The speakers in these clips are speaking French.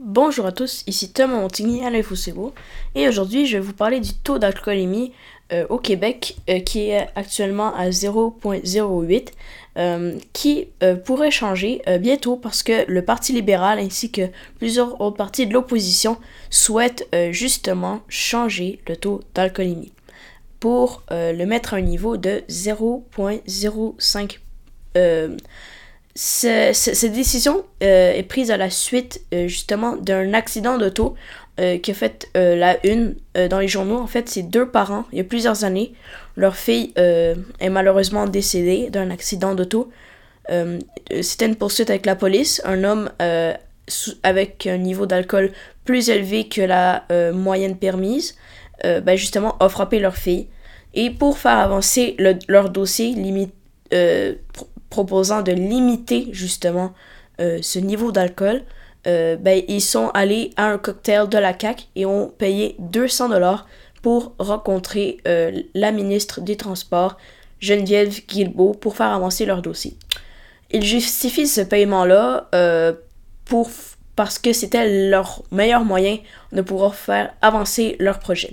Bonjour à tous, ici Thomas Montigny à l'Infocévo et aujourd'hui je vais vous parler du taux d'alcoolémie euh, au Québec euh, qui est actuellement à 0.08 euh, qui pourrait changer bientôt parce que le Parti libéral ainsi que plusieurs autres partis de l'opposition souhaitent justement changer le taux d'alcoolémie pour le mettre à un niveau de 0.05 cette décision euh, est prise à la suite euh, justement d'un accident d'auto euh, qui a fait la une dans les journaux. En fait, c'est deux parents, il y a plusieurs années. Leur fille est malheureusement décédée d'un accident d'auto. C'était une poursuite avec la police. Un homme avec un niveau d'alcool plus élevé que la moyenne permise, ben justement, a frappé leur fille. Et pour faire avancer leur dossier, limite, proposant de limiter justement euh, ce niveau d'alcool, euh, ben, ils sont allés à un cocktail de la CAC et ont payé 200 dollars pour rencontrer euh, la ministre des Transports, Geneviève Guilbeault, pour faire avancer leur dossier. Ils justifient ce paiement-là pour parce que c'était leur meilleur moyen de pouvoir faire avancer leur projet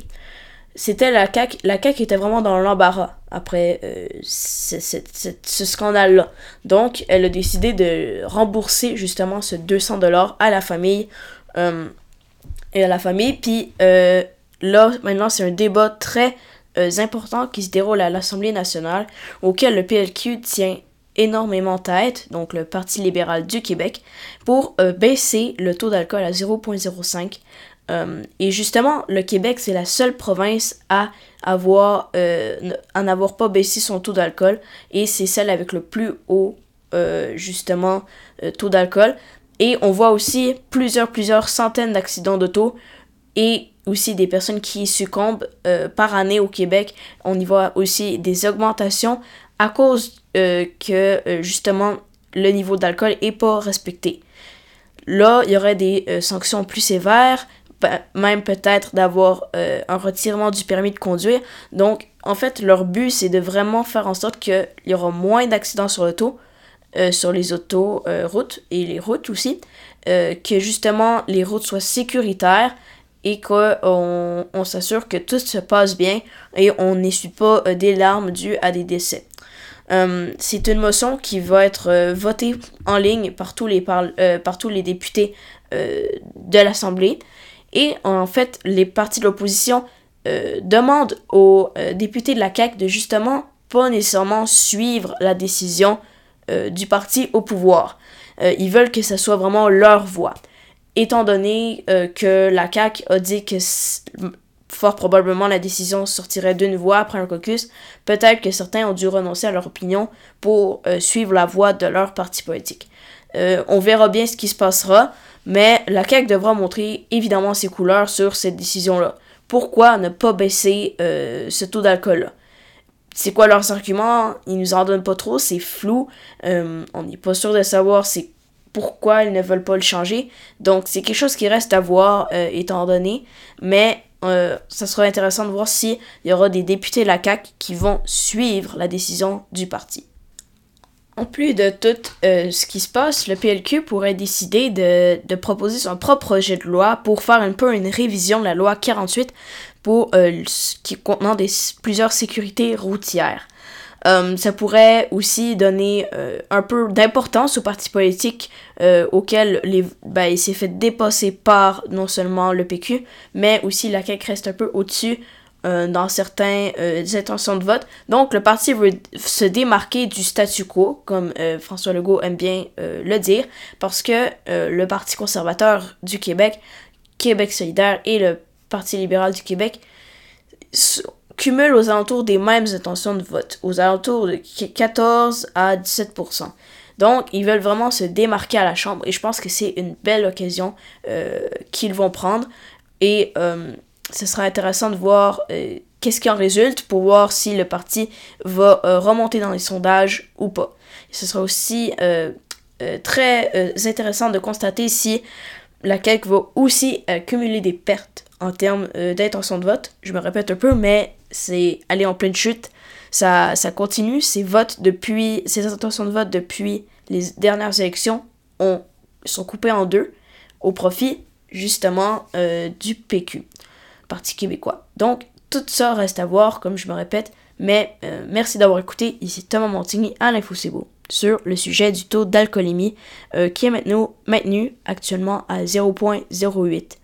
c'était la CAQ. La CAQ était vraiment dans l'embarras après euh, ce, scandale-là. Donc, elle a décidé de rembourser justement ce 200 dollars à la famille. Euh, et à la famille. Puis euh, là, maintenant, c'est un débat très important qui se déroule à l'Assemblée nationale, auquel le PLQ tient énormément tête, donc le Parti libéral du Québec, pour baisser le taux d'alcool à 0.05 euh, et justement, le Québec, c'est la seule province à avoir, euh, n'avoir pas baissé son taux d'alcool. Et c'est celle avec le plus haut, euh, justement, taux d'alcool. Et on voit aussi plusieurs, plusieurs centaines d'accidents d'auto et aussi des personnes qui succombent par année au Québec. On y voit aussi des augmentations à cause que, justement, le niveau d'alcool n'est pas respecté. Là, il y aurait des sanctions plus sévères, même peut-être d'avoir euh, un retirement du permis de conduire. Donc, en fait, leur but, c'est de vraiment faire en sorte qu'il y aura moins d'accidents sur l'auto, euh, sur les autoroutes euh, et les routes aussi, que justement les routes soient sécuritaires et qu'on on, s'assure que tout se passe bien et on n'essuie pas des larmes dues à des décès. c'est une motion qui va être votée en ligne par tous les, par tous les députés de l'Assemblée. Et en fait, les partis de l'opposition euh, demandent aux euh, députés de la CAQ de justement pas nécessairement suivre la décision euh, du parti au pouvoir. ils veulent que ce soit vraiment leur voix. Étant donné que la CAQ a dit que fort probablement la décision sortirait d'une voix après un caucus, peut-être que certains ont dû renoncer à leur opinion pour suivre la voix de leur parti politique. on verra bien ce qui se passera. Mais la CAQ devra montrer évidemment ses couleurs sur cette décision-là. Pourquoi ne pas baisser euh, ce taux d'alcool-là? C'est quoi leurs arguments? Ils nous en donnent pas trop, c'est flou. Euh, on n'est pas sûr de savoir c'est pourquoi ils ne veulent pas le changer. Donc c'est quelque chose qui reste à voir euh, étant donné. Mais ça sera intéressant de voir s'il y aura des députés de la CAQ qui vont suivre la décision du parti. En plus de tout euh, ce qui se passe, le PLQ pourrait décider de, proposer son propre projet de loi pour faire un peu une révision de la loi 48 pour euh, qui contenant plusieurs sécurités routières. Euh, ça pourrait aussi donner un peu d'importance aux partis politiques auxquels ben, il s'est fait dépasser par non seulement le PQ, mais aussi la CAQ reste un peu au-dessus euh, dans certaines euh, intentions de vote. Donc, le parti veut se démarquer du statu quo, comme euh, François Legault aime bien le dire, parce que le Parti conservateur du Québec, Québec solidaire et le Parti libéral du Québec cumulent aux alentours des mêmes intentions de vote, aux alentours de 14 à 17%. Donc, ils veulent vraiment se démarquer à la Chambre et je pense que c'est une belle occasion qu'ils vont prendre. Et ce sera intéressant de voir euh, qu'est-ce qui en résulte pour voir si le parti va euh, remonter dans les sondages ou pas. ce sera aussi euh, très intéressant de constater si la CAQ va aussi cumuler des pertes en termes d'intention de vote. Je me répète un peu, mais c'est aller en pleine chute. Ça, ça continue. Ces votes depuis, ces intentions de vote depuis les dernières élections ont, sont coupées en deux au profit justement du PQ, Québécois. Donc, tout ça reste à voir, comme je me répète. Mais merci d'avoir écouté. Ici Thomas Montigny à l'Info sur le sujet du taux d'alcoolémie qui est maintenant maintenu actuellement à 0.08.